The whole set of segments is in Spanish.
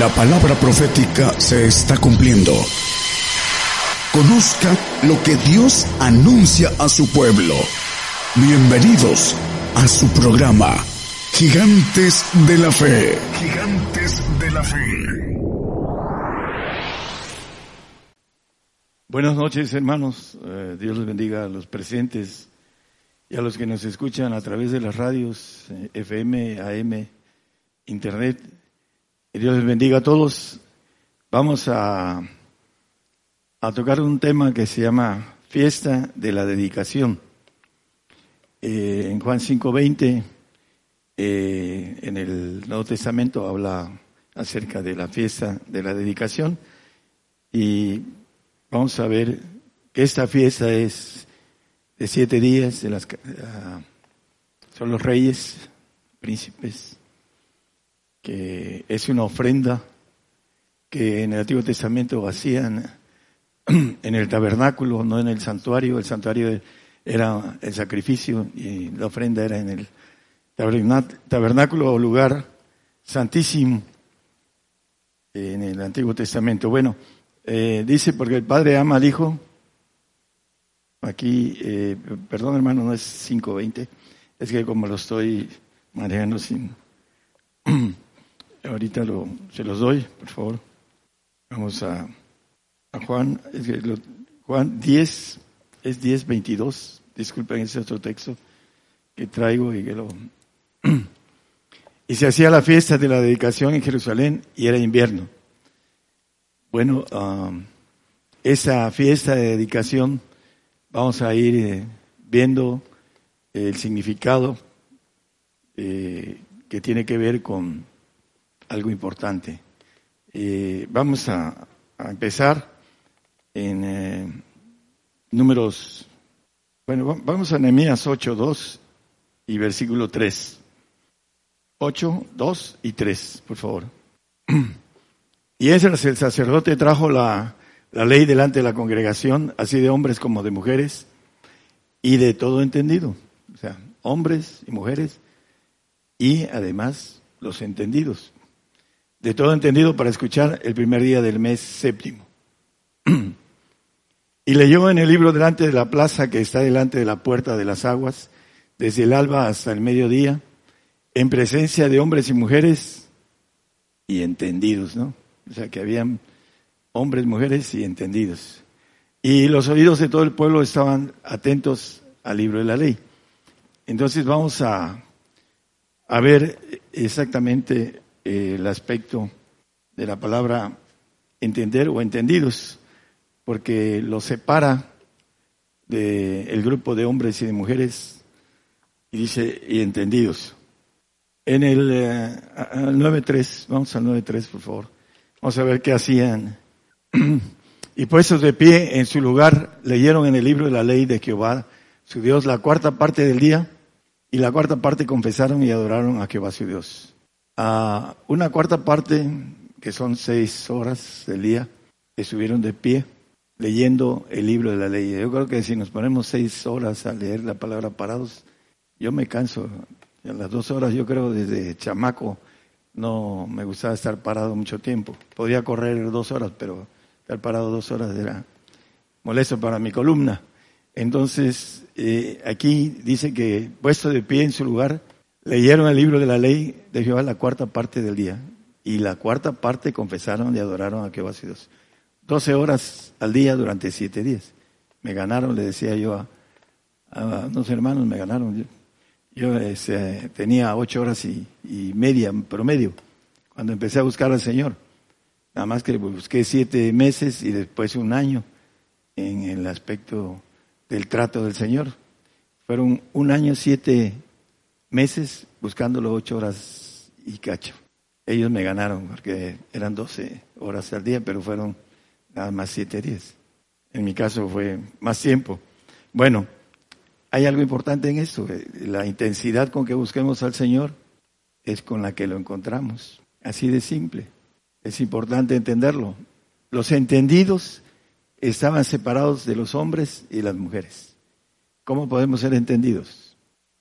La palabra profética se está cumpliendo. Conozca lo que Dios anuncia a su pueblo. Bienvenidos a su programa, Gigantes de la Fe. Gigantes de la Fe. Buenas noches, hermanos. Eh, Dios les bendiga a los presentes y a los que nos escuchan a través de las radios eh, FM, AM, Internet. Dios les bendiga a todos. Vamos a, tocar un tema que se llama Fiesta de la Dedicación. Eh, en Juan 5.20, en el Nuevo Testamento, habla acerca de la fiesta de la dedicación y Vamos a ver que esta fiesta es de siete días, de las, uh, son los reyes, príncipes, que es una ofrenda que en el Antiguo Testamento hacían en el tabernáculo, no en el santuario. El santuario era el sacrificio y la ofrenda era en el tabernáculo o lugar santísimo en el Antiguo Testamento. Bueno, eh, dice, porque el Padre ama al Hijo. Aquí, eh, perdón hermano, no es 5.20. Es que como lo estoy manejando sin... Ahorita lo, se los doy, por favor. Vamos a, Juan. Es que Juan 10, es 10.22. Disculpen, ese otro texto que traigo y que lo... y se hacía la fiesta de la dedicación en Jerusalén y era invierno. Bueno, um, esa fiesta de dedicación vamos a ir eh, viendo el significado eh, que tiene que ver con algo importante. Eh, vamos a, empezar en números, bueno, vamos a Nehemías 8, 2 y versículo 3. 8, 2 y 3, por favor. Y ese el sacerdote trajo la, la ley delante de la congregación, así de hombres como de mujeres, y de todo entendido. O sea, hombres y mujeres, y además los entendidos. De todo entendido para escuchar el primer día del mes séptimo. Y leyó en el libro delante de la plaza que está delante de la puerta de las aguas, desde el alba hasta el mediodía, en presencia de hombres y mujeres y entendidos, ¿no? O sea, que habían hombres, mujeres y entendidos. Y los oídos de todo el pueblo estaban atentos al libro de la ley. Entonces vamos a, a ver exactamente eh, el aspecto de la palabra entender o entendidos, porque lo separa del grupo de hombres y de mujeres y dice y entendidos. En el eh, 9.3, vamos al 9.3 por favor. Vamos a ver qué hacían. Y puestos de pie en su lugar, leyeron en el libro de la ley de Jehová, su Dios, la cuarta parte del día, y la cuarta parte confesaron y adoraron a Jehová su Dios. A una cuarta parte, que son seis horas del día, estuvieron de pie leyendo el libro de la ley. Yo creo que si nos ponemos seis horas a leer la palabra parados, yo me canso. En las dos horas, yo creo, desde chamaco, no me gustaba estar parado mucho tiempo. Podía correr dos horas, pero estar parado dos horas era molesto para mi columna. Entonces, eh, aquí dice que puesto de pie en su lugar, leyeron el libro de la ley de Jehová la cuarta parte del día. Y la cuarta parte confesaron y adoraron a Jehová su Dios. Doce horas al día durante siete días. Me ganaron, le decía yo a, a unos hermanos, me ganaron. Yo este, tenía ocho horas y, media promedio cuando empecé a buscar al Señor. Nada más que busqué siete meses y después un año en el aspecto del trato del Señor. Fueron un año, siete meses buscándolo ocho horas y cacho. Ellos me ganaron porque eran doce horas al día, pero fueron nada más siete días. En mi caso fue más tiempo. Bueno, hay algo importante en esto. La intensidad con que busquemos al Señor es con la que lo encontramos. Así de simple. Es importante entenderlo. Los entendidos estaban separados de los hombres y las mujeres. ¿Cómo podemos ser entendidos?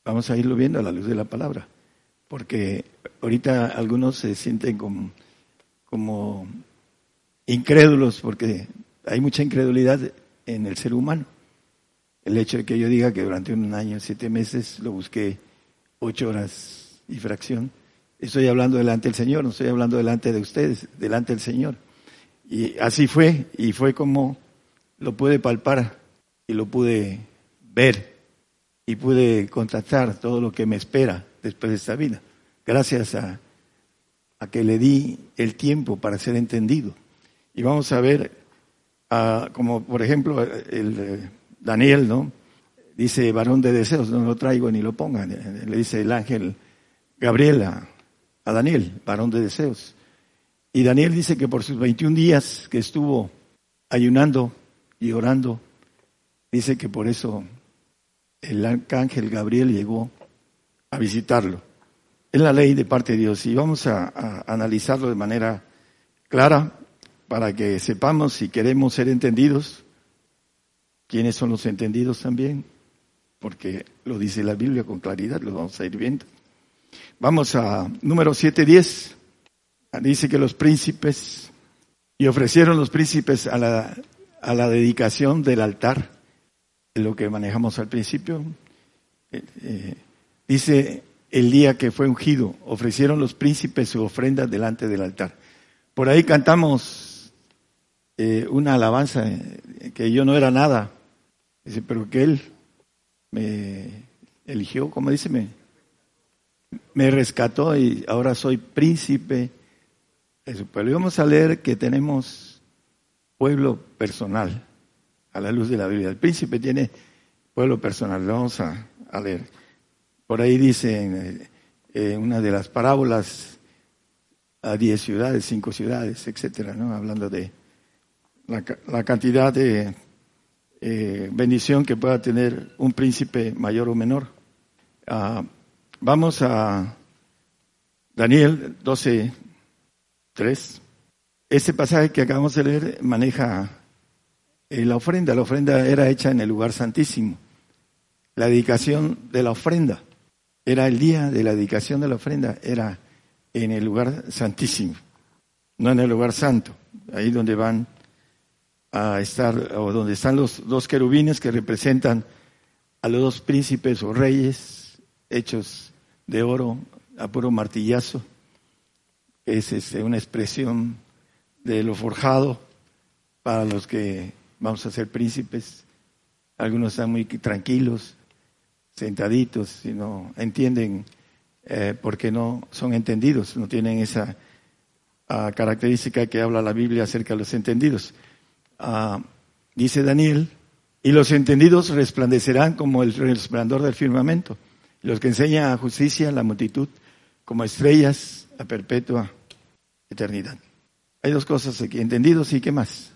Vamos a irlo viendo a la luz de la palabra. Porque ahorita algunos se sienten con, como incrédulos, porque hay mucha incredulidad en el ser humano. El hecho de que yo diga que durante un año, siete meses, lo busqué ocho horas y fracción, estoy hablando delante del Señor, no estoy hablando delante de ustedes, delante del Señor. Y así fue, y fue como lo pude palpar y lo pude ver y pude contactar todo lo que me espera después de esta vida, gracias a, a que le di el tiempo para ser entendido. Y vamos a ver, como por ejemplo el eh, Daniel, ¿no? Dice varón de deseos, no lo traigo ni lo pongan. Le dice el ángel Gabriel a, a Daniel, varón de deseos. Y Daniel dice que por sus 21 días que estuvo ayunando y orando, dice que por eso el arcángel Gabriel llegó a visitarlo. Es la ley de parte de Dios y vamos a, analizarlo de manera clara para que sepamos si queremos ser entendidos, quiénes son los entendidos también, porque lo dice la Biblia con claridad, lo vamos a ir viendo. Vamos a número 7.10. Dice que los príncipes, y ofrecieron los príncipes a la, a la dedicación del altar, lo que manejamos al principio. Eh, eh, dice el día que fue ungido, ofrecieron los príncipes su ofrenda delante del altar. Por ahí cantamos eh, una alabanza que yo no era nada, pero que él me eligió, como dice, me, me rescató y ahora soy príncipe de su pueblo. Y vamos a leer que tenemos pueblo personal a la luz de la Biblia. El príncipe tiene pueblo personal. vamos a, leer. Por ahí dice en, eh, una de las parábolas a diez ciudades, cinco ciudades, etcétera, ¿no? Hablando de la, cantidad de eh, bendición que pueda tener un príncipe mayor o menor. Ah, vamos a Daniel 12, 3. Ese pasaje que acabamos de leer maneja eh, la ofrenda. La ofrenda era hecha en el lugar santísimo. La dedicación de la ofrenda era el día de la dedicación de la ofrenda, era en el lugar santísimo, no en el lugar santo, ahí donde van a estar, o donde están los dos querubines que representan a los dos príncipes o reyes hechos de oro a puro martillazo, es este, una expresión de lo forjado para los que vamos a ser príncipes. Algunos están muy tranquilos, sentaditos, y no entienden eh, porque no son entendidos, no tienen esa ah, característica que habla la Biblia acerca de los entendidos. Ah, dice Daniel, y los entendidos resplandecerán como el resplandor del firmamento, los que enseñan a justicia la multitud como estrellas a perpetua eternidad. Hay dos cosas aquí, entendidos y qué más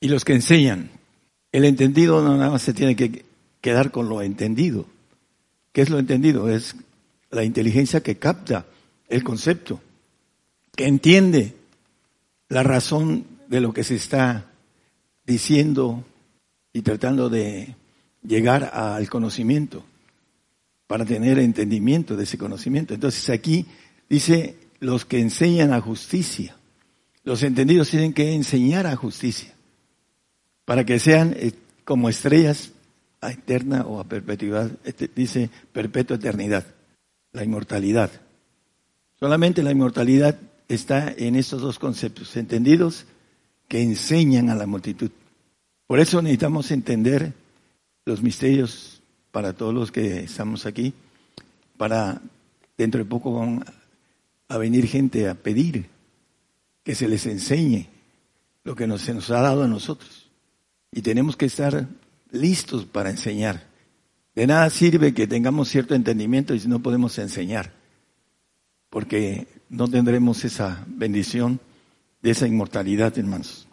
y los que enseñan. El entendido no nada más se tiene que quedar con lo entendido. ¿Qué es lo entendido? Es la inteligencia que capta el concepto, que entiende la razón de lo que se está diciendo y tratando de llegar al conocimiento, para tener entendimiento de ese conocimiento. Entonces aquí dice los que enseñan a justicia. Los entendidos tienen que enseñar a justicia para que sean eh, como estrellas a eterna o a perpetuidad, este, dice perpetua eternidad, la inmortalidad. Solamente la inmortalidad está en estos dos conceptos, entendidos que enseñan a la multitud. Por eso necesitamos entender los misterios para todos los que estamos aquí, para dentro de poco van a venir gente a pedir que se les enseñe lo que se nos ha dado a nosotros. Y tenemos que estar listos para enseñar. De nada sirve que tengamos cierto entendimiento y si no podemos enseñar, porque no tendremos esa bendición de esa inmortalidad, hermanos.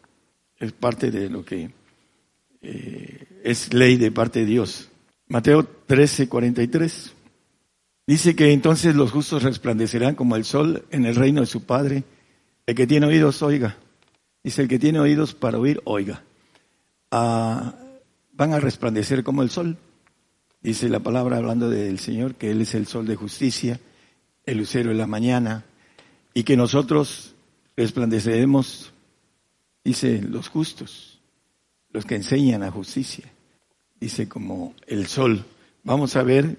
Es parte de lo que eh, es ley de parte de Dios. Mateo 13, 43. Dice que entonces los justos resplandecerán como el sol en el reino de su Padre. El que tiene oídos, oiga. Dice, el que tiene oídos para oír, oiga van a resplandecer como el sol. Dice la palabra hablando del Señor, que Él es el sol de justicia, el lucero de la mañana, y que nosotros resplandeceremos, dice, los justos, los que enseñan la justicia, dice como el sol. Vamos a ver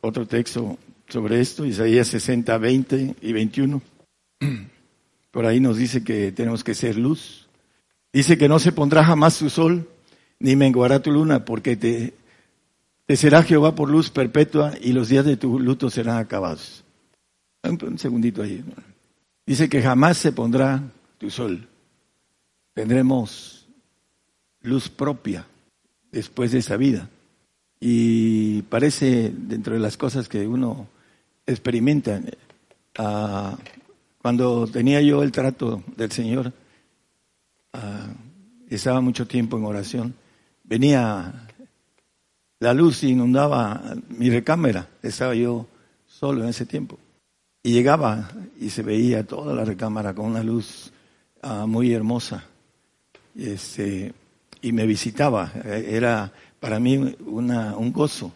otro texto sobre esto, Isaías 60, 20 y 21. Por ahí nos dice que tenemos que ser luz. Dice que no se pondrá jamás tu sol, ni menguará tu luna, porque te, será Jehová por luz perpetua y los días de tu luto serán acabados. Un, segundito ahí. Dice que jamás se pondrá tu sol. Tendremos luz propia después de esa vida. Y parece dentro de las cosas que uno experimenta, ah, cuando tenía yo el trato del Señor, ah, estaba mucho tiempo en oración, venía la luz inundaba mi recámara, estaba yo solo en ese tiempo. Y llegaba y se veía toda la recámara con una luz ah, muy hermosa. Este, y me visitaba. Era para mí una, un gozo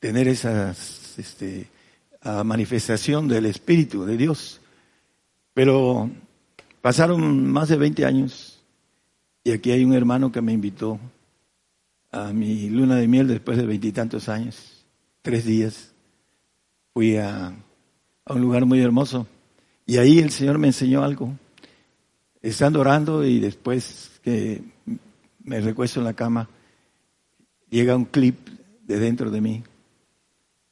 tener esa este, manifestación del Espíritu de Dios. Pero pasaron más de 20 años y aquí hay un hermano que me invitó a mi luna de miel después de veintitantos años, tres días. Fui a, a un lugar muy hermoso y ahí el Señor me enseñó algo. Estando orando y después que me recuesto en la cama, llega un clip de dentro de mí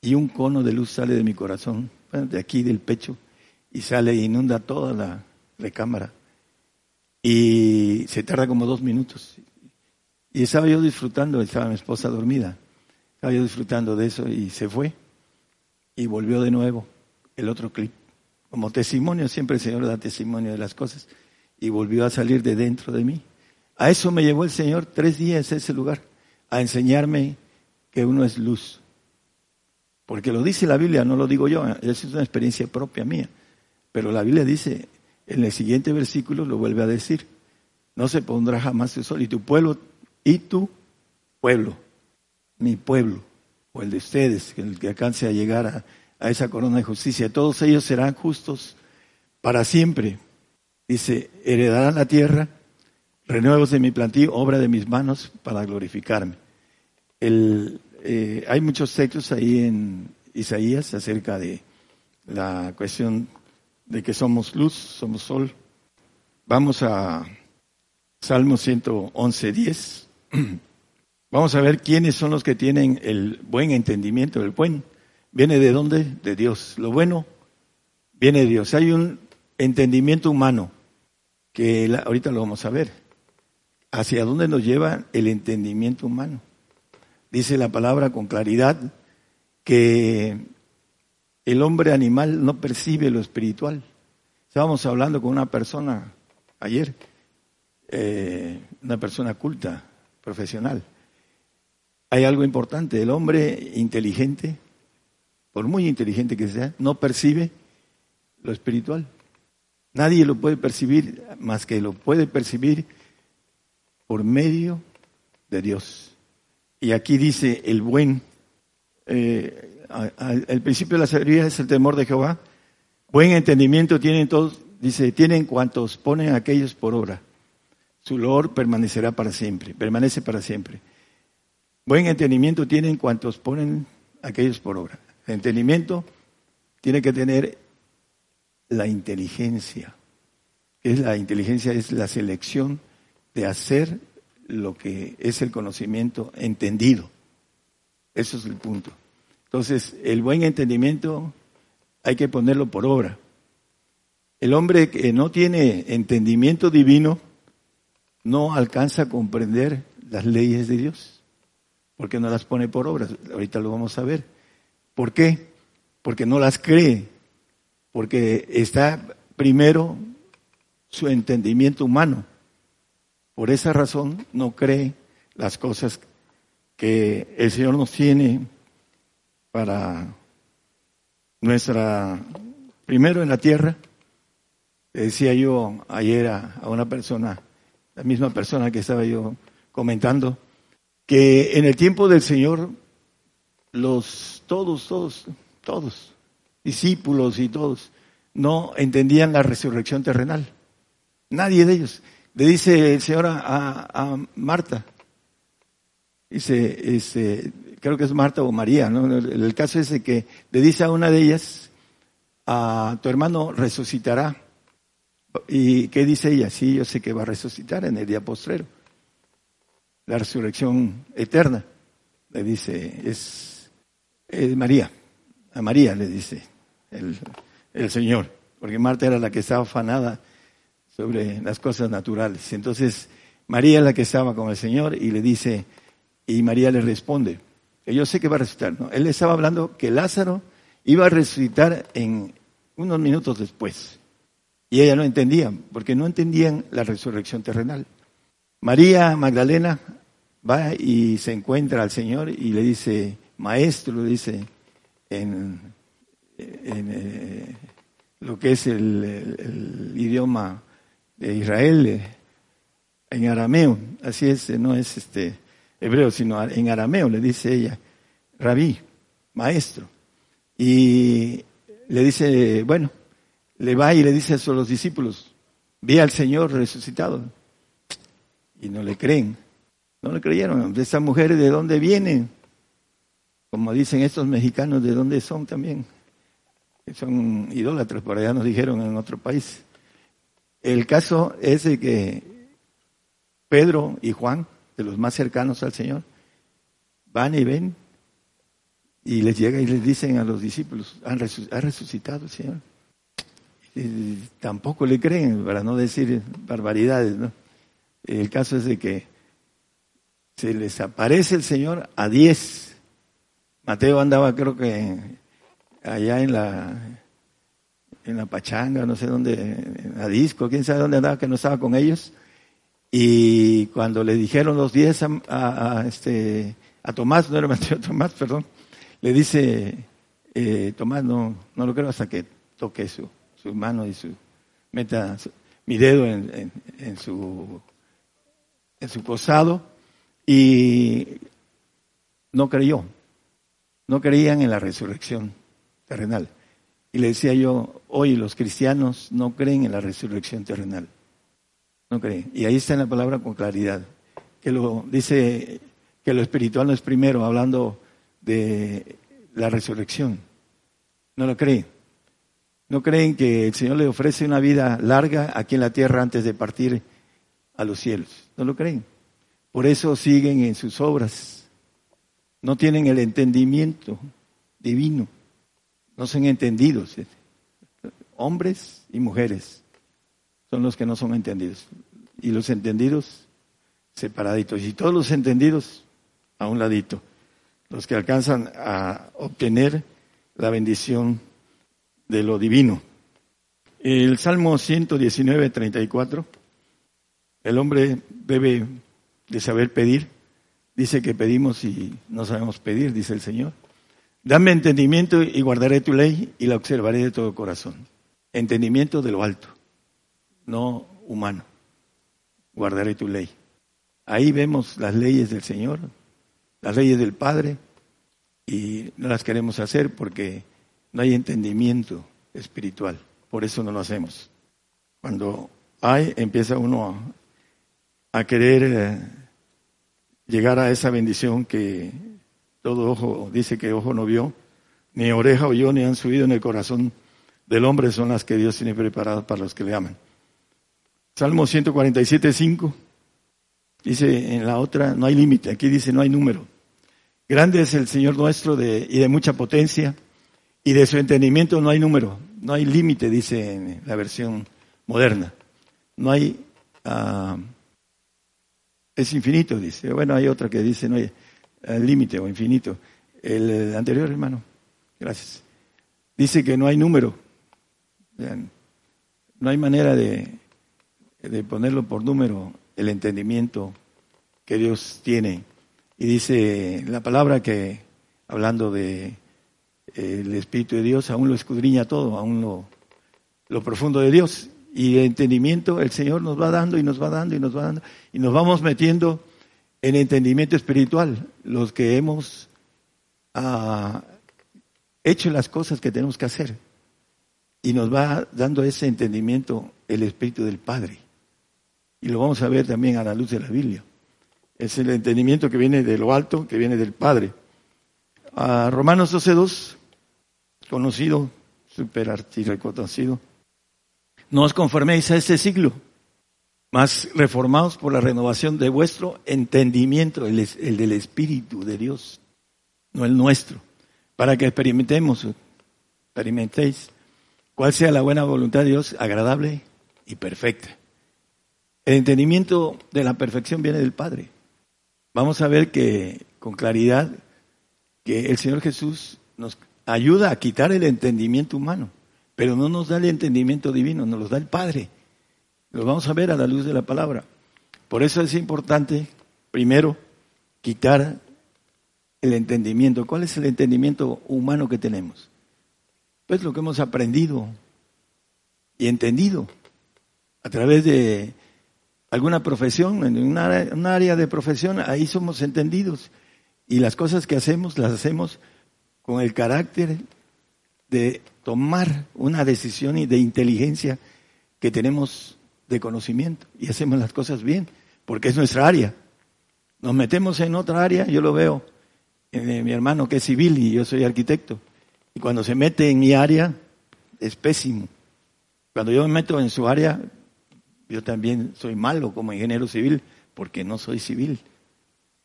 y un cono de luz sale de mi corazón, de aquí del pecho, y sale e inunda toda la recámara. Y se tarda como dos minutos. Y estaba yo disfrutando, estaba mi esposa dormida, estaba yo disfrutando de eso y se fue. Y volvió de nuevo el otro clip. Como testimonio, siempre el Señor da testimonio de las cosas. Y volvió a salir de dentro de mí. A eso me llevó el Señor tres días a ese lugar, a enseñarme que uno es luz. Porque lo dice la Biblia, no lo digo yo, es una experiencia propia mía. Pero la Biblia dice, en el siguiente versículo lo vuelve a decir, no se pondrá jamás el sol y tu pueblo y tu pueblo, mi pueblo, o el de ustedes, el que alcance a llegar a, esa corona de justicia, todos ellos serán justos para siempre. Dice, heredarán la tierra, renuevos de mi plantío, obra de mis manos para glorificarme. El, eh, hay muchos textos ahí en Isaías acerca de la cuestión de que somos luz, somos sol. Vamos a Salmo 111, 10. Vamos a ver quiénes son los que tienen el buen entendimiento. El buen viene de dónde? De Dios. Lo bueno viene de Dios. Hay un entendimiento humano que ahorita lo vamos a ver. ¿Hacia dónde nos lleva el entendimiento humano? Dice la palabra con claridad que el hombre animal no percibe lo espiritual. Estábamos hablando con una persona ayer, eh, una persona culta, profesional. Hay algo importante, el hombre inteligente, por muy inteligente que sea, no percibe lo espiritual. Nadie lo puede percibir más que lo puede percibir por medio de Dios. Y aquí dice el buen, eh, el principio de la sabiduría es el temor de Jehová. Buen entendimiento tienen todos, dice, tienen cuantos ponen aquellos por obra su loor permanecerá para siempre, permanece para siempre. Buen entendimiento tienen cuantos ponen aquellos por obra. El entendimiento tiene que tener la inteligencia. Es la inteligencia es la selección de hacer lo que es el conocimiento entendido. Eso es el punto. Entonces, el buen entendimiento hay que ponerlo por obra. El hombre que no tiene entendimiento divino, no alcanza a comprender las leyes de Dios, porque no las pone por obra. Ahorita lo vamos a ver. ¿Por qué? Porque no las cree, porque está primero su entendimiento humano. Por esa razón no cree las cosas que el Señor nos tiene para nuestra, primero en la tierra. decía yo ayer a una persona, la misma persona que estaba yo comentando, que en el tiempo del Señor, los, todos, todos, todos, discípulos y todos, no entendían la resurrección terrenal. Nadie de ellos. Le dice el Señor a, Marta, dice, creo que es Marta o María, ¿no? El, caso es que le dice a una de ellas, a tu hermano resucitará. ¿Y qué dice ella? Sí, yo sé que va a resucitar en el día postrero. La resurrección eterna. Le dice, es, es María. A María le dice el, el Señor. Porque Marta era la que estaba afanada sobre las cosas naturales. Entonces, María es la que estaba con el Señor y le dice, y María le responde, que yo sé que va a resucitar. ¿no? Él estaba hablando que Lázaro iba a resucitar en unos minutos después. Y ella no entendía, porque no entendían la resurrección terrenal. María Magdalena va y se encuentra al Señor y le dice, maestro, dice en, eh, lo que es el idioma de Israel eh, en arameo, así es, no es este hebreo, sino en arameo, le dice ella, rabí, maestro. Y le dice, bueno, le va y le dice a los discípulos, vi al Señor resucitado. Y no le creen, no le creyeron. De esas mujeres, ¿de dónde vienen? Como dicen estos mexicanos, ¿de dónde son también? Son idólatras, por allá nos dijeron en otro país. El caso es de que Pedro y Juan, de los más cercanos al Señor, van y ven y les llega y les dicen a los discípulos, ha resucitado el Señor. Y tampoco le creen, para no decir barbaridades, ¿no? El caso es de que se les aparece el Señor a diez. Mateo andaba creo que allá en la en la pachanga, no sé dónde, en la disco, quién sabe dónde andaba, que no estaba con ellos. Y cuando le dijeron los diez a, este, a Tomás, no era Mateo Tomás, perdón, le dice, eh, Tomás, no, no lo creo hasta que toque su, su mano y su, meta mi dedo en, en, su, en su costado y no creyó, no creían en la resurrección terrenal. Y le decía yo, hoy los cristianos no creen en la resurrección terrenal. No creen. Y ahí está en la palabra con claridad. Que lo dice que lo espiritual no es primero, hablando de la resurrección. No lo creen. No creen que el Señor le ofrece una vida larga aquí en la tierra antes de partir a los cielos. No lo creen. Por eso siguen en sus obras. No tienen el entendimiento divino no son entendidos. Hombres y mujeres son los que no son entendidos. Y los entendidos separaditos. Y todos los entendidos a un ladito. Los que alcanzan a obtener la bendición de lo divino. El Salmo 119, 34. El hombre debe de saber pedir. Dice que pedimos y no sabemos pedir, dice el Señor. Dame entendimiento y guardaré tu ley y la observaré de todo corazón. Entendimiento de lo alto, no humano. Guardaré tu ley. Ahí vemos las leyes del Señor, las leyes del Padre, y no las queremos hacer porque no hay entendimiento espiritual. Por eso no lo hacemos. Cuando hay, empieza uno a, querer eh, llegar a esa bendición que todo ojo dice que ojo no vio, ni oreja oyó, ni han subido en el corazón del hombre, son las que Dios tiene preparadas para los que le aman. Salmo 147, 5. Dice en la otra, no hay límite, aquí dice no hay número. Grande es el Señor nuestro de, y de mucha potencia, y de su entendimiento no hay número, no hay límite, dice en la versión moderna. No hay, uh, es infinito, dice. Bueno, hay otra que dice no hay, el límite o infinito. El, anterior, hermano, gracias. Dice que no hay número. No hay manera de, de ponerlo por número el entendimiento que Dios tiene. Y dice la palabra que, hablando de el Espíritu de Dios, aún lo escudriña todo, aún lo, lo profundo de Dios. Y el entendimiento el Señor nos va dando y nos va dando y nos va dando. Y nos vamos metiendo en entendimiento espiritual, los que hemos ah, hecho las cosas que tenemos que hacer. y nos va dando ese entendimiento el Espíritu del Padre. Y lo vamos a ver también a la luz de la Biblia. Es el entendimiento que viene de lo alto, que viene del Padre. A Romanos 12.2, conocido, super reconocido. No os conforméis a este siglo, más reformados por la renovación de vuestro entendimiento, el, el del Espíritu de Dios, no el nuestro, para que experimentemos, experimentéis cuál sea la buena voluntad de Dios, agradable y perfecta. El entendimiento de la perfección viene del Padre. Vamos a ver que con claridad que el Señor Jesús nos ayuda a quitar el entendimiento humano, pero no nos da el entendimiento divino, nos lo da el Padre. Lo vamos a ver a la luz de la palabra. Por eso es importante, primero, quitar el entendimiento. ¿Cuál es el entendimiento humano que tenemos? Pues lo que hemos aprendido y entendido a través de alguna profesión, en una, área de profesión, ahí somos entendidos. Y las cosas que hacemos, las hacemos con el carácter de tomar una decisión y de inteligencia que tenemos de conocimiento y hacemos las cosas bien, porque es nuestra área. Nos metemos en otra área, yo lo veo en mi hermano que es civil y yo soy arquitecto, y cuando se mete en mi área es pésimo. Cuando yo me meto en su área, yo también soy malo como ingeniero civil porque no soy civil.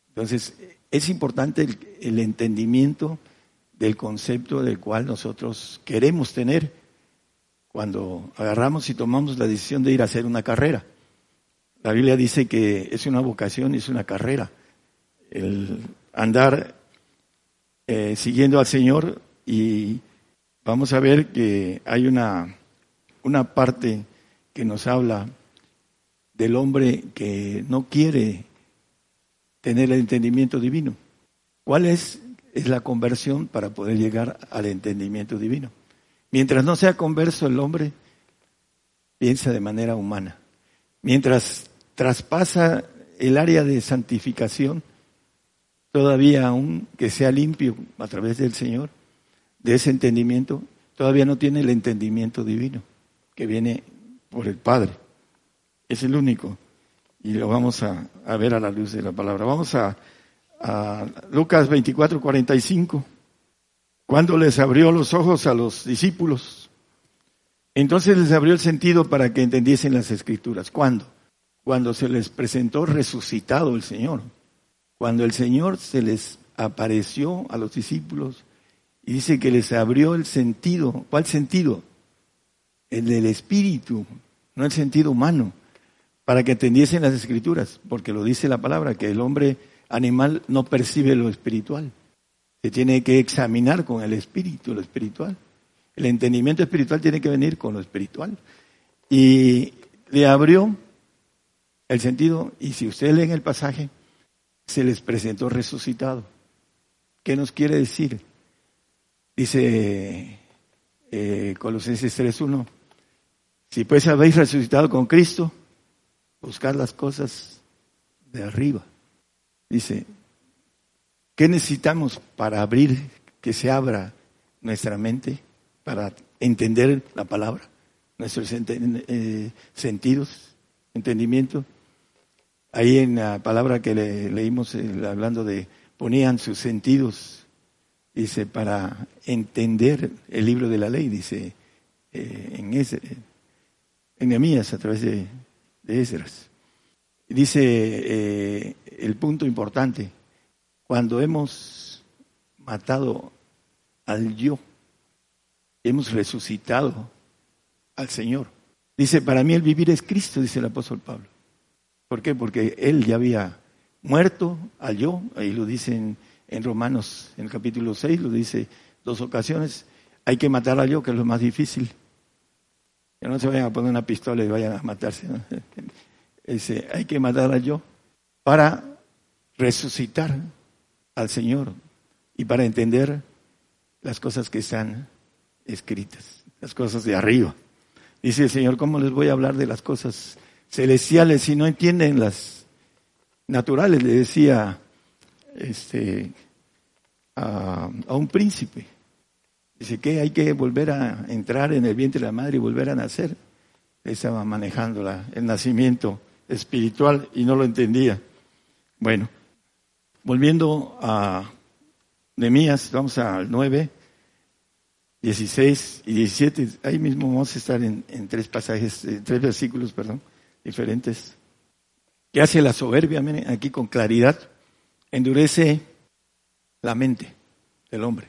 Entonces, es importante el, entendimiento del concepto del cual nosotros queremos tener cuando agarramos y tomamos la decisión de ir a hacer una carrera. La Biblia dice que es una vocación y es una carrera. El andar eh, siguiendo al Señor y vamos a ver que hay una, una parte que nos habla del hombre que no quiere tener el entendimiento divino. ¿Cuál es, es la conversión para poder llegar al entendimiento divino? Mientras no sea converso el hombre, piensa de manera humana. Mientras traspasa el área de santificación, todavía aún que sea limpio a través del Señor, de ese entendimiento, todavía no tiene el entendimiento divino que viene por el Padre. Es el único. Y lo vamos a, ver a la luz de la palabra. Vamos a, a Lucas 24, 45 cuando les abrió los ojos a los discípulos. Entonces les abrió el sentido para que entendiesen las escrituras. ¿Cuándo? Cuando se les presentó resucitado el Señor. Cuando el Señor se les apareció a los discípulos y dice que les abrió el sentido. ¿Cuál sentido? El del espíritu, no el sentido humano, para que entendiesen las escrituras, porque lo dice la palabra, que el hombre animal no percibe lo espiritual. Se tiene que examinar con el espíritu, lo espiritual. El entendimiento espiritual tiene que venir con lo espiritual. Y le abrió el sentido, y si usted lee el pasaje, se les presentó resucitado. ¿Qué nos quiere decir? Dice eh, Colosenses 3.1, si pues habéis resucitado con Cristo, buscad las cosas de arriba. Dice, ¿Qué necesitamos para abrir, que se abra nuestra mente, para entender la palabra, nuestros eh, sentidos, entendimiento? Ahí en la palabra que leímos eh, hablando de ponían sus sentidos, dice, para entender el libro de la ley, dice, eh, en, ese, en Nemías a través de, de. Dice el punto importante, cuando hemos matado al yo, hemos resucitado al Señor. Dice, para mí el vivir es Cristo, dice el apóstol Pablo. ¿Por qué? Porque él ya había muerto al yo, ahí lo dice en, Romanos, en el capítulo 6, lo dice dos ocasiones, hay que matar al yo, que es lo más difícil. Que no se vayan a poner una pistola y vayan a matarse. Dice, hay que matar al yo para resucitar al Señor y para entender las cosas que están escritas, las cosas de arriba. Dice el Señor, ¿cómo les voy a hablar de las cosas celestiales si no entienden las naturales? Le decía este, a, un príncipe. Dice que hay que volver a entrar en el vientre de la madre y volver a nacer. Estaba manejando el nacimiento espiritual y no lo entendía. Bueno, volviendo a Nemías, vamos al 9, 16 y 17. Ahí mismo vamos a estar en, tres pasajes, en tres versículos, perdón, diferentes. ¿Qué hace la soberbia? Miren, aquí con claridad. Endurece la mente del hombre,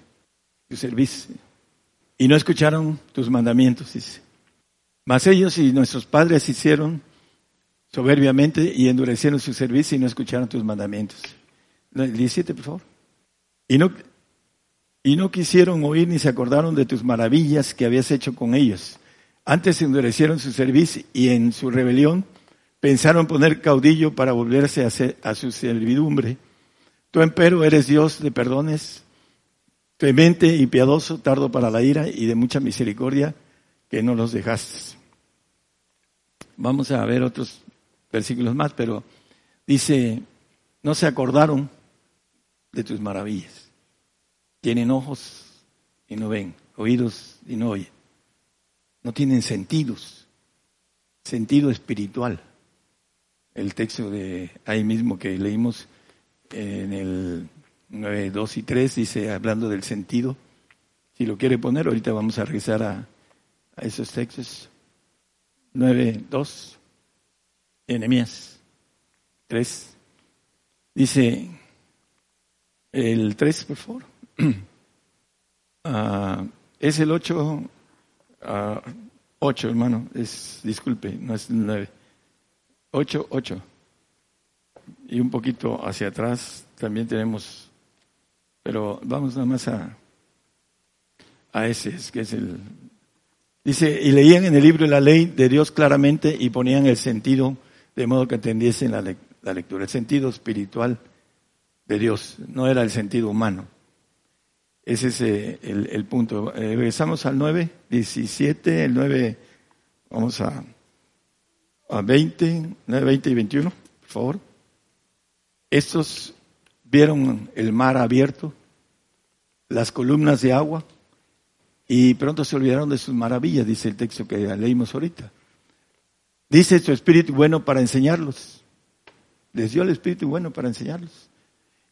tu servicio. Y no escucharon tus mandamientos, dice. Mas ellos y nuestros padres hicieron soberbiamente y endurecieron su servicio y no escucharon tus mandamientos. El 17, por favor. Y no, y no quisieron oír ni se acordaron de tus maravillas que habías hecho con ellos. Antes endurecieron su servicio y en su rebelión pensaron poner caudillo para volverse a, a su servidumbre. Tú, empero, eres Dios de perdones, clemente y piadoso, tardo para la ira y de mucha misericordia, que no los dejaste. Vamos a ver otros versículos más, pero dice, no se acordaron de tus maravillas. Tienen ojos y no ven, oídos y no oyen. No tienen sentidos, sentido espiritual. El texto de ahí mismo que leímos en el 9, 2 y 3 dice, hablando del sentido, si lo quiere poner, ahorita vamos a regresar a, a esos textos. 9, 2, Enemías 3. Dice, el 3, por favor. Uh, es el 8, uh, 8, hermano, es, disculpe, no es el 9. 8, 8. Y un poquito hacia atrás también tenemos, pero vamos nada más a, a ese, que es el... Dice, y leían en el libro la ley de Dios claramente y ponían el sentido de modo que entendiesen la, la lectura, el sentido espiritual de Dios, no era el sentido humano. Ese es eh, el, el punto. Eh, regresamos al 9, 17, el 9, vamos a, a 20, 9, 20 y 21, por favor. Estos vieron el mar abierto, las columnas de agua, y pronto se olvidaron de sus maravillas, dice el texto que leímos ahorita. Dice su espíritu bueno para enseñarlos. Les dio el espíritu bueno para enseñarlos.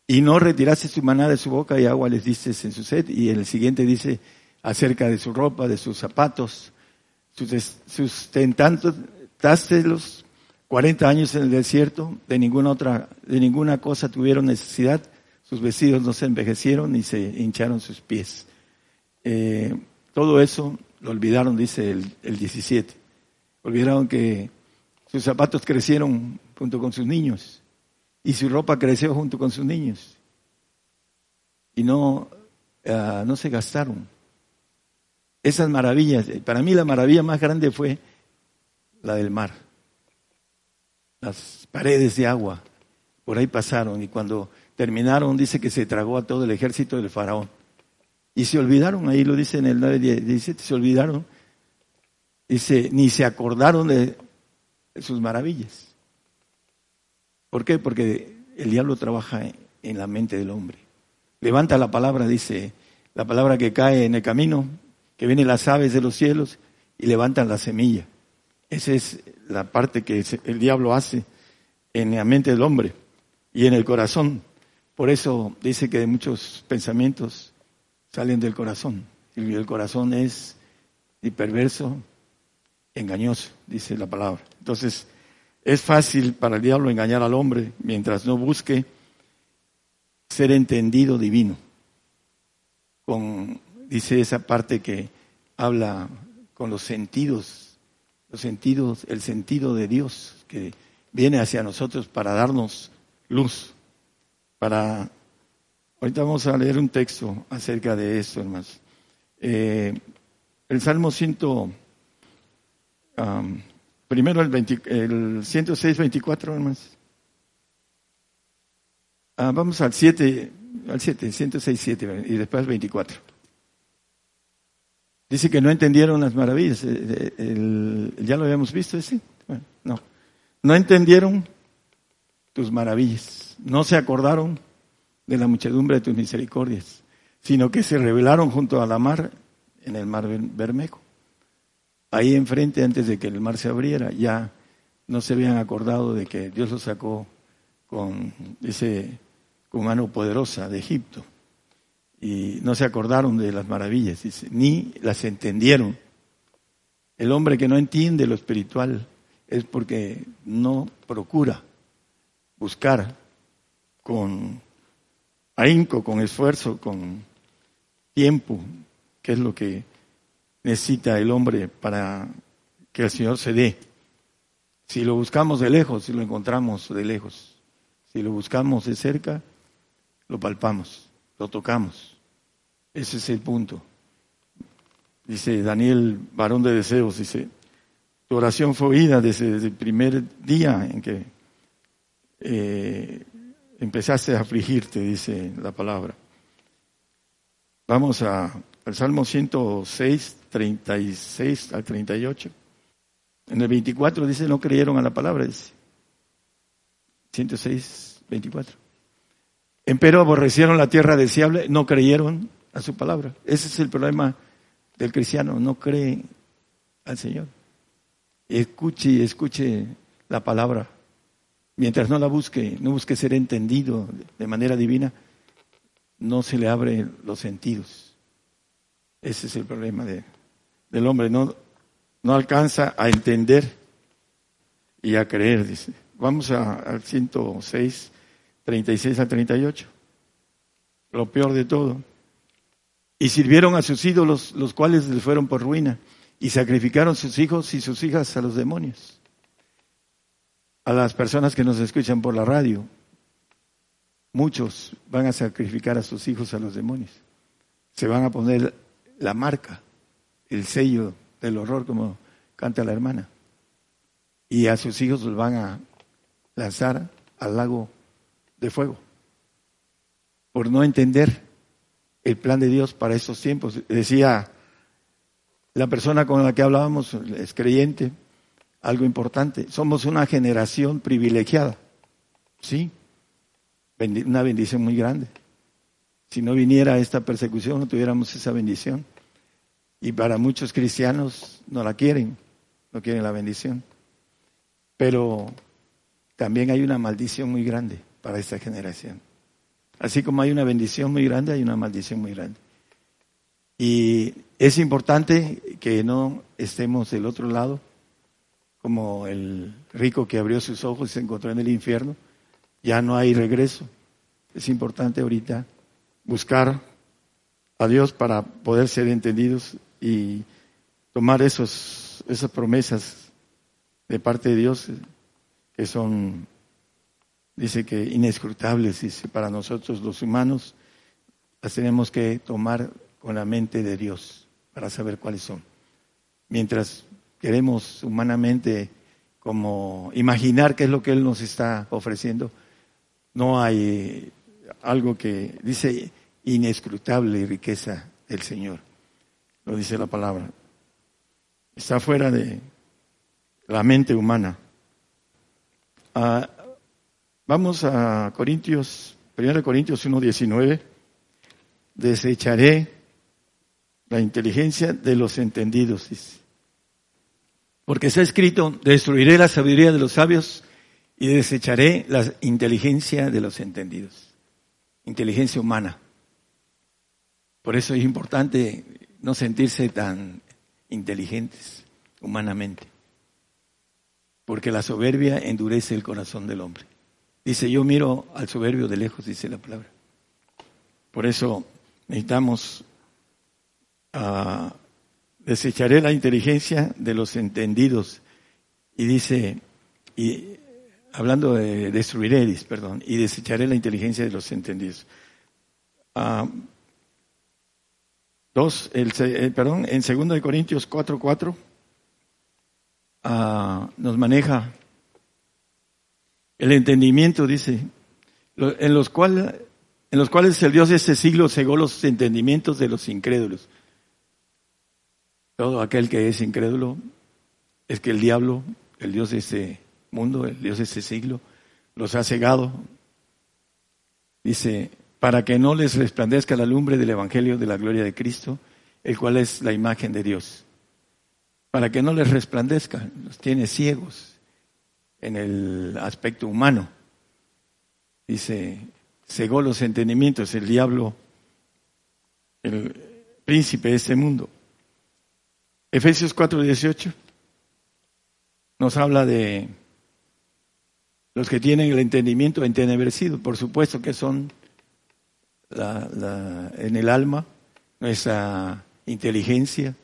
Y no retiraste su maná de su boca y agua les diste en su sed. Y el siguiente dice acerca de su ropa, de sus zapatos, los 40 años en el desierto, de ninguna otra, de ninguna cosa tuvieron necesidad, sus vestidos no se envejecieron ni se hincharon sus pies. Eh, todo eso lo olvidaron, dice el, el 17. Olvidaron que sus zapatos crecieron junto con sus niños y su ropa creció junto con sus niños. Y no, ah, no se gastaron. Esas maravillas, para mí la maravilla más grande fue la del mar. Las paredes de agua, por ahí pasaron y cuando terminaron dice que se tragó a todo el ejército del faraón. Y se olvidaron, ahí lo dice en el 9.17, se olvidaron. Dice, ni se acordaron de sus maravillas. ¿Por qué? Porque el diablo trabaja en la mente del hombre. Levanta la palabra, dice, la palabra que cae en el camino, que vienen las aves de los cielos y levantan la semilla. Esa es la parte que el diablo hace en la mente del hombre y en el corazón. Por eso dice que muchos pensamientos salen del corazón. Y el corazón es perverso, engañoso, dice la palabra. Entonces, es fácil para el diablo engañar al hombre mientras no busque ser entendido divino. Con, dice esa parte que habla con los sentidos, los sentidos, el sentido de Dios que viene hacia nosotros para darnos luz. Para ahorita vamos a leer un texto acerca de esto, hermanos. Eh, el Salmo 100 Primero el, 106, 24, hermanos. Ah, vamos al 7, al 7, 106, 7 y después 24. Dice que no entendieron las maravillas. Eh, eh, ya lo habíamos visto, ¿sí? Bueno, no. No entendieron tus maravillas. No se acordaron de la muchedumbre de tus misericordias, sino que se rebelaron junto a la mar en el mar Bermejo. Ahí enfrente, antes de que el mar se abriera, ya no se habían acordado de que Dios los sacó con ese con mano poderosa de Egipto. Y no se acordaron de las maravillas, ni las entendieron. El hombre que no entiende lo espiritual es porque no procura buscar con ahínco, con esfuerzo, con tiempo, que es lo que necesita el hombre para que el Señor se dé. Si lo buscamos de lejos, si lo encontramos de lejos. Si lo buscamos de cerca, lo palpamos, lo tocamos. Ese es el punto. Dice Daniel, varón de deseos, dice, tu oración fue oída desde, el primer día en que eh, empezaste a afligirte, dice la palabra. Vamos a, al Salmo 106, 36 al 38. En el 24 dice, no creyeron a la palabra, dice. 106, 24. Empero aborrecieron la tierra deseable, no creyeron a su palabra. Ese es el problema del cristiano, no cree al Señor. Escuche y escuche la palabra. Mientras no la busque, no busque ser entendido de manera divina, no se le abren los sentidos. Ese es el problema de, del hombre, no, no alcanza a entender y a creer, dice. Vamos a, al 106, 36 al 38. Lo peor de todo. Y sirvieron a sus ídolos, los cuales les fueron por ruina, y sacrificaron sus hijos y sus hijas a los demonios. A las personas que nos escuchan por la radio, muchos van a sacrificar a sus hijos a los demonios. Se van a poner la marca, el sello del horror, como canta la hermana. Y a sus hijos los van a lanzar al lago de fuego por no entender el plan de Dios para estos tiempos. Decía la persona con la que hablábamos, es creyente, algo importante. Somos una generación privilegiada. Sí, una bendición muy grande. Si no viniera esta persecución, no tuviéramos esa bendición. Y para muchos cristianos no la quieren, no quieren la bendición. Pero también hay una maldición muy grande para esta generación. Así como hay una bendición muy grande, hay una maldición muy grande. Y es importante que no estemos del otro lado, como el rico que abrió sus ojos y se encontró en el infierno. Ya no hay regreso. Es importante ahorita buscar a Dios para poder ser entendidos y tomar esos, esas promesas de parte de Dios que son dice que inescrutables, dice, para nosotros los humanos, las tenemos que tomar con la mente de Dios para saber cuáles son. Mientras queremos humanamente como imaginar qué es lo que Él nos está ofreciendo, no hay algo que dice inescrutable riqueza del Señor. Lo dice la palabra. Está fuera de la mente humana. Ah, Vamos a Corintios, 1 Corintios 1.19. Desecharé la inteligencia de los entendidos. Porque ha escrito, destruiré la sabiduría de los sabios y desecharé la inteligencia de los entendidos. Inteligencia humana. Por eso es importante no sentirse tan inteligentes humanamente. Porque la soberbia endurece el corazón del hombre. Dice, yo miro al soberbio de lejos, dice la palabra. Por eso necesitamos, uh, desecharé la inteligencia de los entendidos. Y dice, y hablando de destruiré, perdón, y desecharé la inteligencia de los entendidos. Uh, dos, el, eh, perdón, en 2 Corintios 4.4 4, uh, nos maneja el entendimiento, dice, en los, cuales, en los cuales el Dios de este siglo cegó los entendimientos de los incrédulos. Todo aquel que es incrédulo es que el diablo, el Dios de este mundo, el Dios de este siglo, los ha cegado. Dice, para que no les resplandezca la lumbre del Evangelio de la gloria de Cristo, el cual es la imagen de Dios. Para que no les resplandezca, los tiene ciegos en el aspecto humano. Dice, cegó los entendimientos, el diablo, el príncipe de este mundo. Efesios 4:18 nos habla de los que tienen el entendimiento entenebrecido, por supuesto que son en el alma nuestra inteligencia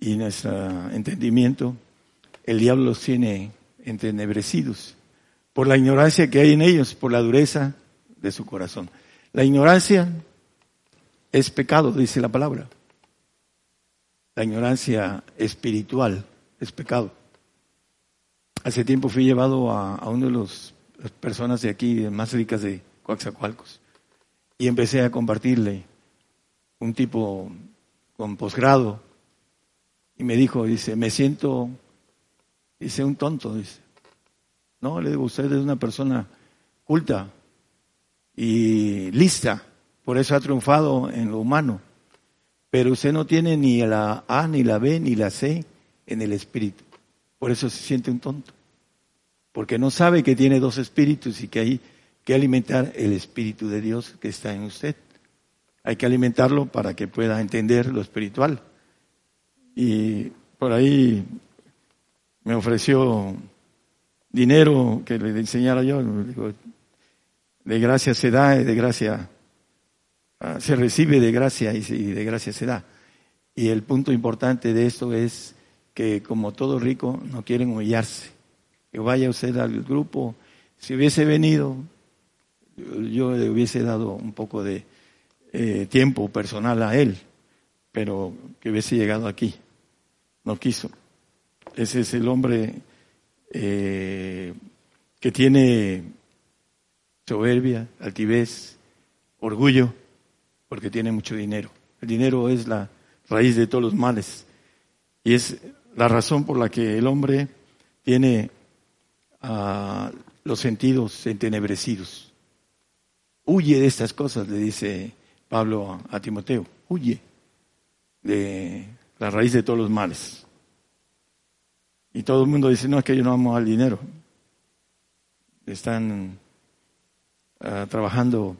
y nuestro entendimiento, el diablo los tiene entenebrecidos por la ignorancia que hay en ellos, por la dureza de su corazón. La ignorancia es pecado, dice la palabra. La ignorancia espiritual es pecado. Hace tiempo fui llevado a, una de las personas de aquí, más ricas de Coaxacualcos, y empecé a compartirle un tipo con posgrado, y me dijo, dice, me siento, dice, un tonto, dice. No, le digo, usted es una persona culta y lista, por eso ha triunfado en lo humano, pero usted no tiene ni la A, ni la B, ni la C en el espíritu, por eso se siente un tonto porque no sabe que tiene dos espíritus y que hay que alimentar el espíritu de Dios que está en usted. Hay que alimentarlo para que pueda entender lo espiritual. Y por ahí me ofreció dinero que le enseñara yo. de gracia se da de gracia se recibe de gracia y de gracia se da. Y el punto importante de esto es que como todo rico no quieren humillarse que vaya usted al grupo. Si hubiese venido, yo le hubiese dado un poco de eh, tiempo personal a él, pero que hubiese llegado aquí. No quiso. Ese es el hombre eh, que tiene soberbia, altivez, orgullo, porque tiene mucho dinero. El dinero es la raíz de todos los males. Y es la razón por la que el hombre tiene a los sentidos entenebrecidos. Huye de estas cosas, le dice Pablo a, Timoteo. Huye de la raíz de todos los males. Y todo el mundo dice, no, es que yo no amo al dinero. Están ah, trabajando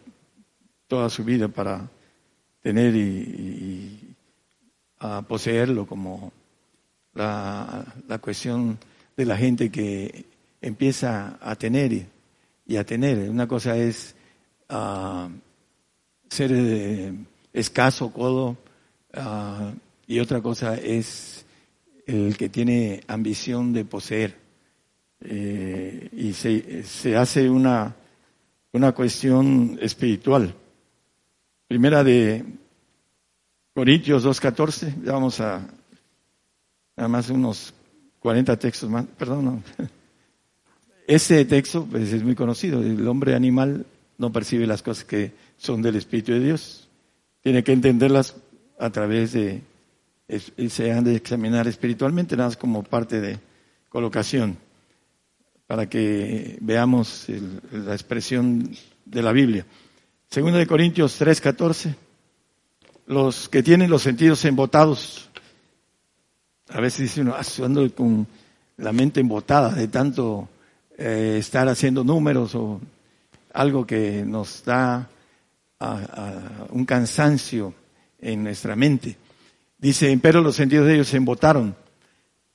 toda su vida para tener y, poseerlo como la, la, cuestión de la gente que empieza a tener y a tener. Una cosa es ah, ser eh, escaso, codo, ah, y otra cosa es el que tiene ambición de poseer. Eh, y se, se, hace una, una cuestión espiritual. Primera de Corintios 2.14, vamos a nada más unos 40 textos más, perdón, no. Ese texto pues, es muy conocido. El hombre animal no percibe las cosas que son del Espíritu de Dios. Tiene que entenderlas a través de, y se han de examinar espiritualmente, nada más como parte de colocación, para que veamos la expresión de la Biblia. Segundo de Corintios 3:14, los que tienen los sentidos embotados, a veces dice uno, ando con la mente embotada de tanto eh, estar haciendo números o algo que nos da un cansancio en nuestra mente. Dice, pero los sentidos de ellos se embotaron,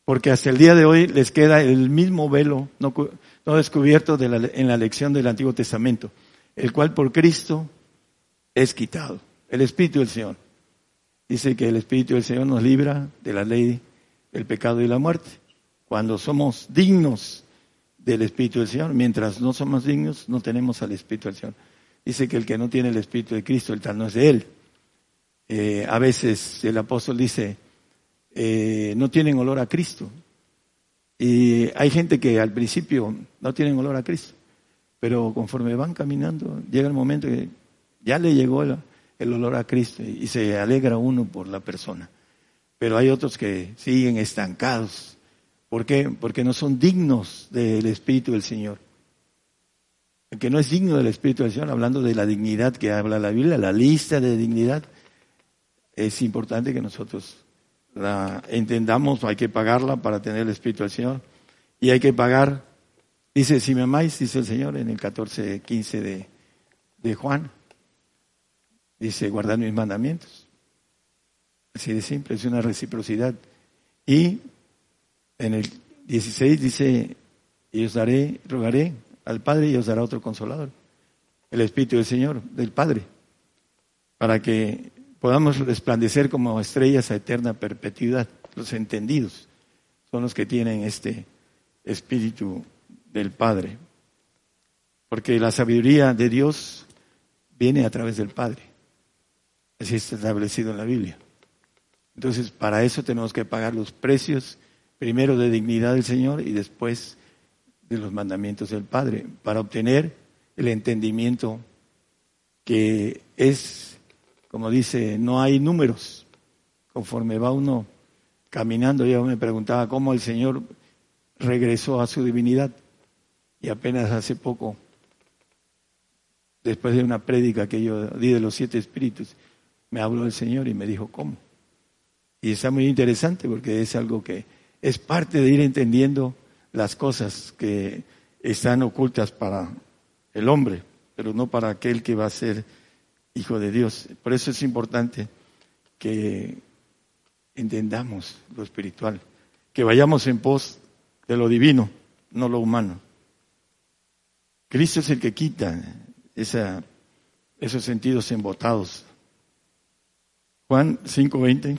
porque hasta el día de hoy les queda el mismo velo no, descubierto en la lección del Antiguo Testamento, el cual por Cristo es quitado, el Espíritu del Señor. Dice que el Espíritu del Señor nos libra de la ley del pecado y la muerte. Cuando somos dignos del Espíritu del Señor. Mientras no somos dignos, no tenemos al Espíritu del Señor. Dice que el que no tiene el Espíritu de Cristo, el tal no es de Él. Eh, a veces el apóstol dice, eh, no tienen olor a Cristo. Y hay gente que al principio no tienen olor a Cristo, pero conforme van caminando, llega el momento que ya le llegó el, el olor a Cristo y se alegra uno por la persona. Pero hay otros que siguen estancados ¿Por qué? Porque no son dignos del Espíritu del Señor. El que no es digno del Espíritu del Señor, hablando de la dignidad que habla la Biblia, la lista de dignidad, es importante que nosotros la entendamos, hay que pagarla para tener el Espíritu del Señor. Y hay que pagar, dice, si me amáis, dice el Señor en el 14, 15 de, de Juan, dice, guardad mis mandamientos. Así de simple, es una reciprocidad. Y en el 16 dice, y os daré, rogaré al Padre y os dará otro consolador, el Espíritu del Señor, del Padre, para que podamos resplandecer como estrellas a eterna perpetuidad. Los entendidos son los que tienen este Espíritu del Padre, porque la sabiduría de Dios viene a través del Padre. Así está establecido en la Biblia. Entonces, para eso tenemos que pagar los precios, primero de dignidad del Señor y después de los mandamientos del Padre, para obtener el entendimiento que es, como dice, no hay números. Conforme va uno caminando, yo me preguntaba cómo el Señor regresó a su divinidad. Y apenas hace poco, después de una prédica que yo di de los siete espíritus, me habló el Señor y me dijo cómo. Y está muy interesante porque es algo que es parte de ir entendiendo las cosas que están ocultas para el hombre, pero no para aquel que va a ser hijo de Dios. Por eso es importante que entendamos lo espiritual, que vayamos en pos de lo divino, no lo humano. Cristo es el que quita esos sentidos embotados. Juan 5:20.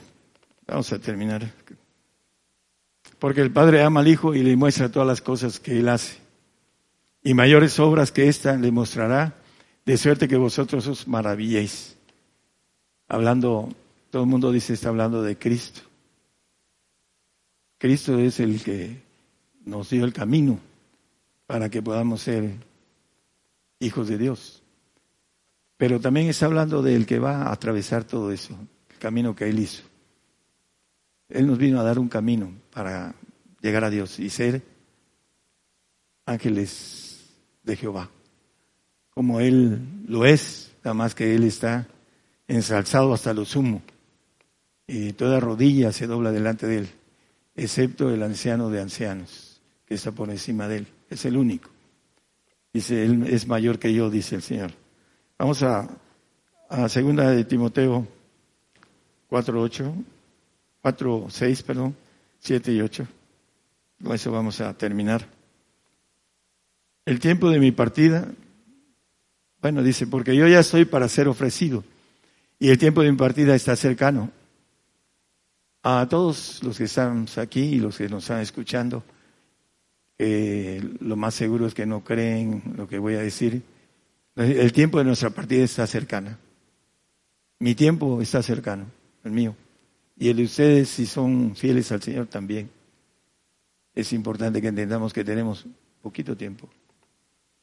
Vamos a terminar. Porque el Padre ama al Hijo y le muestra todas las cosas que Él hace. Y mayores obras que ésta le mostrará, de suerte que vosotros os maravilléis. Hablando, todo el mundo dice, está hablando de Cristo. Cristo es el que nos dio el camino para que podamos ser hijos de Dios. Pero también está hablando del que va a atravesar todo eso, el camino que Él hizo. Él nos vino a dar un camino para llegar a Dios y ser ángeles de Jehová, como Él lo es, nada más que Él está ensalzado hasta lo sumo, y toda rodilla se dobla delante de Él, excepto el anciano de ancianos, que está por encima de Él, es el único. Dice, Él es mayor que yo, dice el Señor. Vamos a, a segunda de Timoteo 4.8. 4, 6, perdón, 7 y 8. Con eso vamos a terminar. El tiempo de mi partida, bueno, dice, porque yo ya estoy para ser ofrecido y el tiempo de mi partida está cercano. A todos los que estamos aquí y los que nos están escuchando, lo más seguro es que no creen lo que voy a decir. El tiempo de nuestra partida está cercana. Mi tiempo está cercano, el mío. Y el de ustedes, si son fieles al Señor, también. Es importante que entendamos que tenemos poquito tiempo.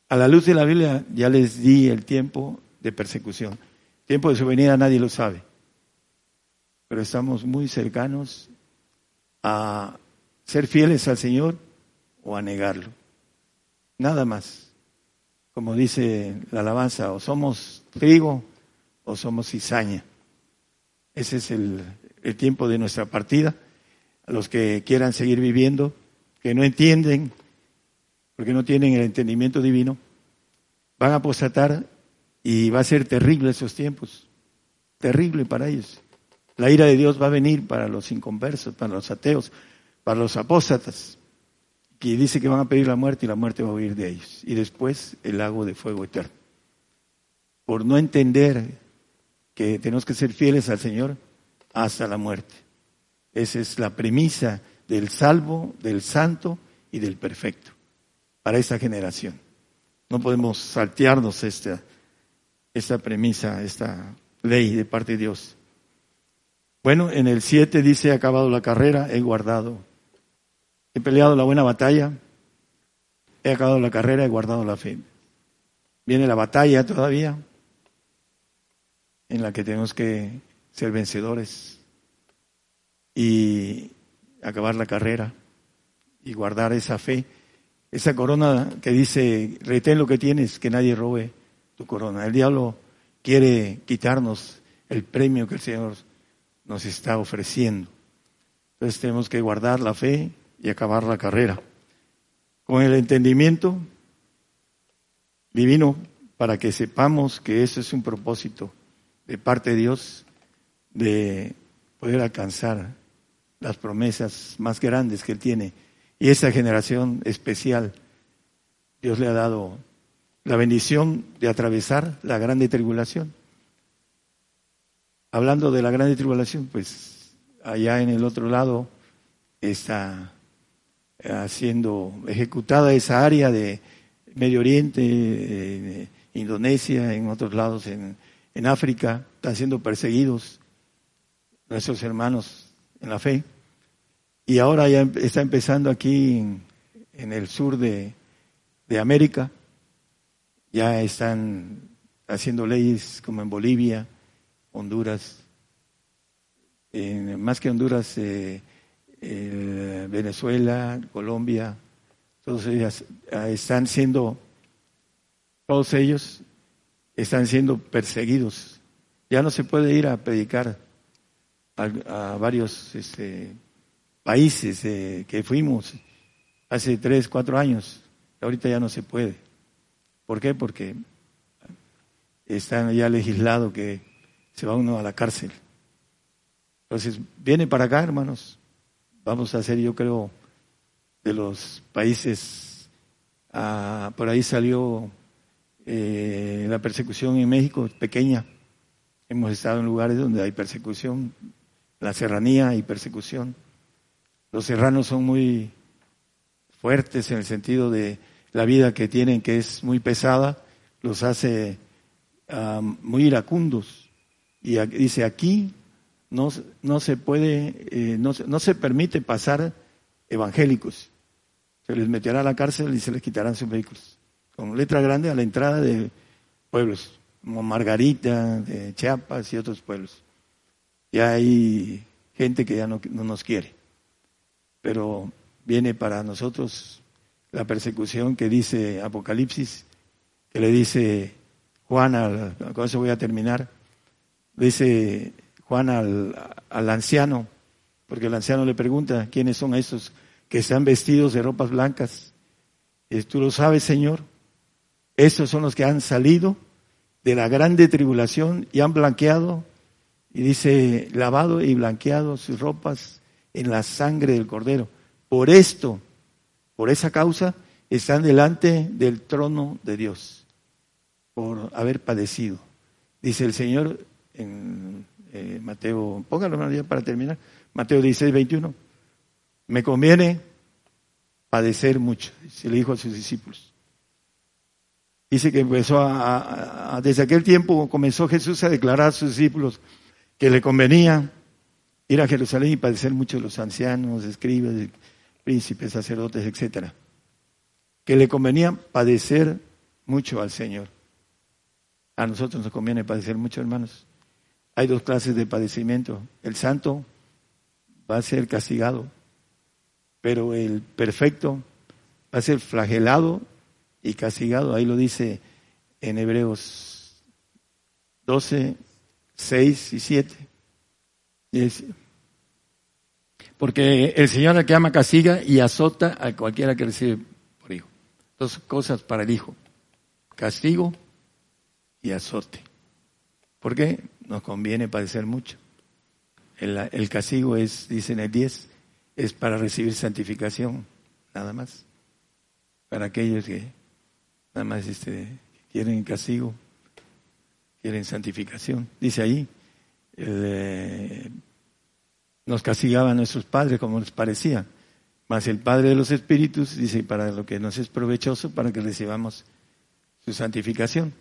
A la luz de la Biblia ya les di el tiempo de persecución. tiempo de su venida nadie lo sabe. Pero estamos muy cercanos a ser fieles al Señor o a negarlo. Nada más. Como dice la alabanza, o somos trigo o somos cizaña. Ese es el, el tiempo de nuestra partida, a los que quieran seguir viviendo, que no entienden, porque no tienen el entendimiento divino, van a apostatar y va a ser terrible esos tiempos, terrible para ellos. La ira de Dios va a venir para los inconversos, para los ateos, para los apóstatas, que dice que van a pedir la muerte y la muerte va a huir de ellos. Y después el lago de fuego eterno. Por no entender que tenemos que ser fieles al Señor, hasta la muerte. Esa es la premisa del salvo, del santo y del perfecto para esta generación. No podemos saltearnos esta, esta premisa, esta ley de parte de Dios. Bueno, en el 7 dice, he acabado la carrera, he guardado, he peleado la buena batalla, he acabado la carrera, he guardado la fe. Viene la batalla todavía, en la que tenemos que ser vencedores y acabar la carrera y guardar esa fe, esa corona que dice, retén lo que tienes, que nadie robe tu corona. El diablo quiere quitarnos el premio que el Señor nos está ofreciendo. Entonces tenemos que guardar la fe y acabar la carrera. Con el entendimiento divino para que sepamos que eso es un propósito de parte de Dios de poder alcanzar las promesas más grandes que Él tiene. Y esa generación especial, Dios le ha dado la bendición de atravesar la grande tribulación. Hablando de la grande tribulación, pues allá en el otro lado está siendo ejecutada esa área de Medio Oriente, Indonesia, en otros lados, en, en África, están siendo perseguidos nuestros hermanos en la fe. Y ahora ya está empezando aquí en, el sur de, de, América, ya están haciendo leyes como en Bolivia, Honduras, más que Honduras, eh, Venezuela, Colombia, todos ellos ah, están siendo, todos ellos están siendo perseguidos. Ya no se puede ir a predicar a, varios este, países eh, que fuimos hace tres, cuatro años. Ahorita ya no se puede. ¿Por qué? Porque están ya legislado que se va uno a la cárcel. Entonces, viene para acá, hermanos. Vamos a hacer, yo creo, de los países, ah, por ahí salió eh, la persecución en México, pequeña. Hemos estado en lugares donde hay persecución, la serranía hay persecución. Los serranos son muy fuertes en el sentido de la vida que tienen, que es muy pesada, los hace ah, muy iracundos. Y dice, aquí no, no se puede, eh, no, no se permite pasar evangélicos. Se les meterá a la cárcel y se les quitarán sus vehículos. Con letra grande a la entrada de pueblos, como Margarita, de Chiapas y otros pueblos. Ya hay gente que ya no, nos quiere. Pero viene para nosotros la persecución que dice Apocalipsis, que le dice Juan, con eso voy a terminar, dice Juan al, al anciano, porque el anciano le pregunta quiénes son esos que están vestidos de ropas blancas. Y tú lo sabes, Señor. Esos son los que han salido de la grande tribulación y han blanqueado, y dice, lavado y blanqueado sus ropas en la sangre del Cordero. Por esto, por esa causa, están delante del trono de Dios, por haber padecido. Dice el Señor en eh, Mateo, póngalo ya para terminar, Mateo 16, 21. Me conviene padecer mucho, se le dijo a sus discípulos. Dice que empezó a, desde aquel tiempo comenzó Jesús a declarar a sus discípulos que le convenía ir a Jerusalén y padecer mucho de los ancianos, escribas, príncipes, sacerdotes, etcétera. Que le convenía padecer mucho al Señor. A nosotros nos conviene padecer mucho, hermanos. Hay dos clases de padecimiento. El santo va a ser castigado, pero el perfecto va a ser flagelado y castigado. Ahí lo dice en Hebreos 12, 6 y 7. porque el Señor al que ama castiga y azota a cualquiera que recibe por hijo. Dos cosas para el hijo. Castigo y azote. ¿Por qué? Nos conviene padecer mucho. El, castigo es, dice en el 10, es para recibir santificación, nada más. Para aquellos que nada más este, quieren castigo, quieren santificación. Dice ahí, eh, nos castigaban nuestros padres como les parecía, mas el Padre de los Espíritus dice para lo que nos es provechoso, para que recibamos su santificación.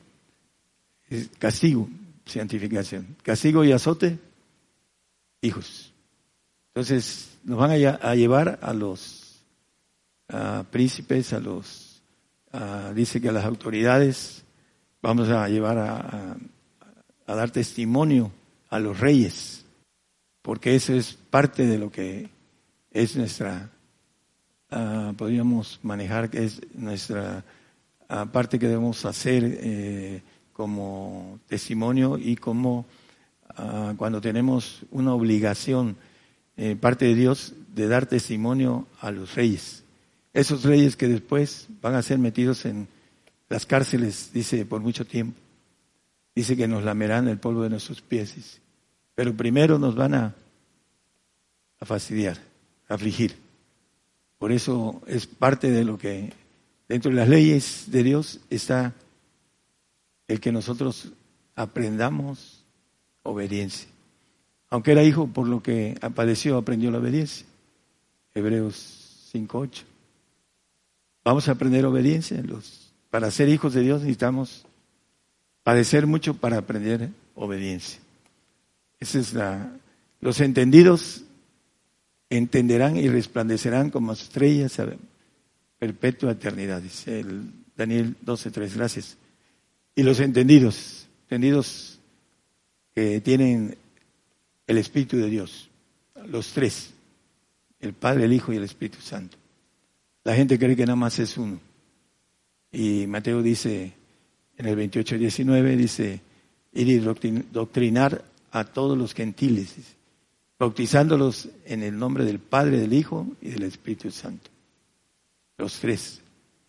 castigo, santificación. Castigo y azote, hijos. Entonces, nos van a, llevar a los príncipes, a los, dice que a las autoridades, vamos a llevar a, dar testimonio a los reyes, porque eso es parte de lo que es nuestra, podríamos manejar, que es nuestra parte que debemos hacer eh, como testimonio y como ah, cuando tenemos una obligación, eh, parte de Dios, de dar testimonio a los reyes. Esos reyes que después van a ser metidos en las cárceles, dice, por mucho tiempo. Dice que nos lamerán el polvo de nuestros pies. Pero primero nos van a, a fastidiar, a afligir. Por eso es parte de lo que dentro de las leyes de Dios está el que nosotros aprendamos obediencia. Aunque era hijo, por lo que padeció, aprendió la obediencia. Hebreos 5.8. Vamos a aprender obediencia. Los, para ser hijos de Dios necesitamos padecer mucho para aprender obediencia. Esa es la. Los entendidos entenderán y resplandecerán como estrellas a perpetua eternidad, dice el Daniel 12.3. Gracias. Y los entendidos, entendidos que tienen el Espíritu de Dios, los tres, el Padre, el Hijo y el Espíritu Santo. La gente cree que nada más es uno. Y Mateo dice, en el 28 19, dice, ir y doctrinar a todos los gentiles, bautizándolos en el nombre del Padre, del Hijo y del Espíritu Santo. Los tres.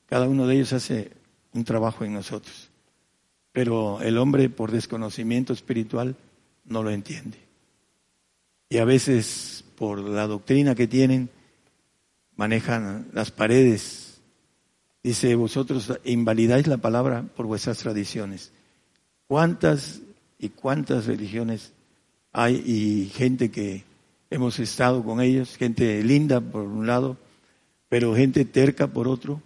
Cada uno de ellos hace un trabajo en nosotros. Pero el hombre, por desconocimiento espiritual, no lo entiende. Y a veces, por la doctrina que tienen, manejan las paredes. Dice, vosotros invalidáis la palabra por vuestras tradiciones. ¿Cuántas y cuántas religiones hay y gente que hemos estado con ellos, gente linda por un lado, pero gente terca por otro?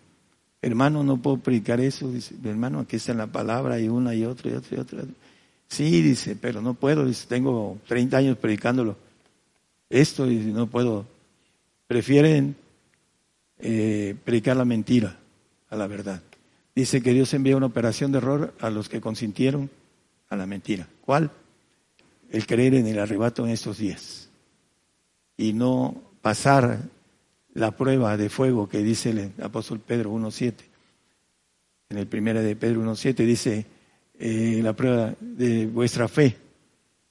Hermano, no puedo predicar eso. Dice, hermano, aquí está en la palabra, y una y otra y otra y otra. Sí, dice, pero no puedo, dice, tengo 30 años predicándolo. Esto, y no puedo. Prefieren eh, predicar la mentira a la verdad. Dice que Dios envía una operación de error a los que consintieron a la mentira. ¿Cuál? El creer en el arrebato en estos días. Y no pasar la prueba de fuego que dice el apóstol Pedro 1.7. En el primero de Pedro 1.7 dice eh, la prueba de vuestra fe,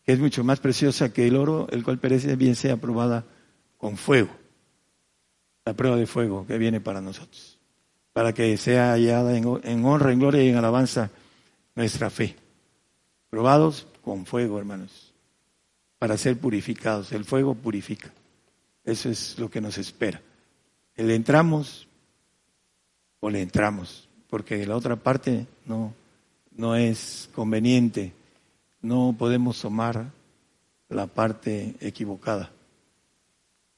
que es mucho más preciosa que el oro, el cual perece, bien sea probada con fuego la prueba de fuego que viene para nosotros, para que sea hallada en, honra, en gloria y en alabanza nuestra fe. Probados con fuego, hermanos, para ser purificados. El fuego purifica. Eso es lo que nos espera. ¿Le entramos o le entramos? Porque la otra parte no, no es conveniente. No podemos tomar la parte equivocada.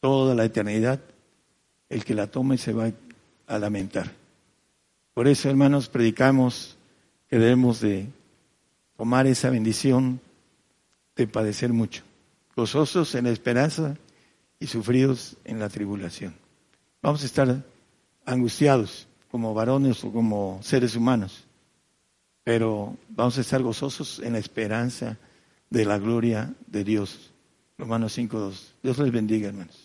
Toda la eternidad el que la tome se va a lamentar. Por eso, hermanos, predicamos que debemos de tomar esa bendición de padecer mucho, gozosos en la esperanza y sufridos en la tribulación. Vamos a estar angustiados como varones o como seres humanos, pero vamos a estar gozosos en la esperanza de la gloria de Dios. Romanos 5.2. Dios les bendiga, hermanos.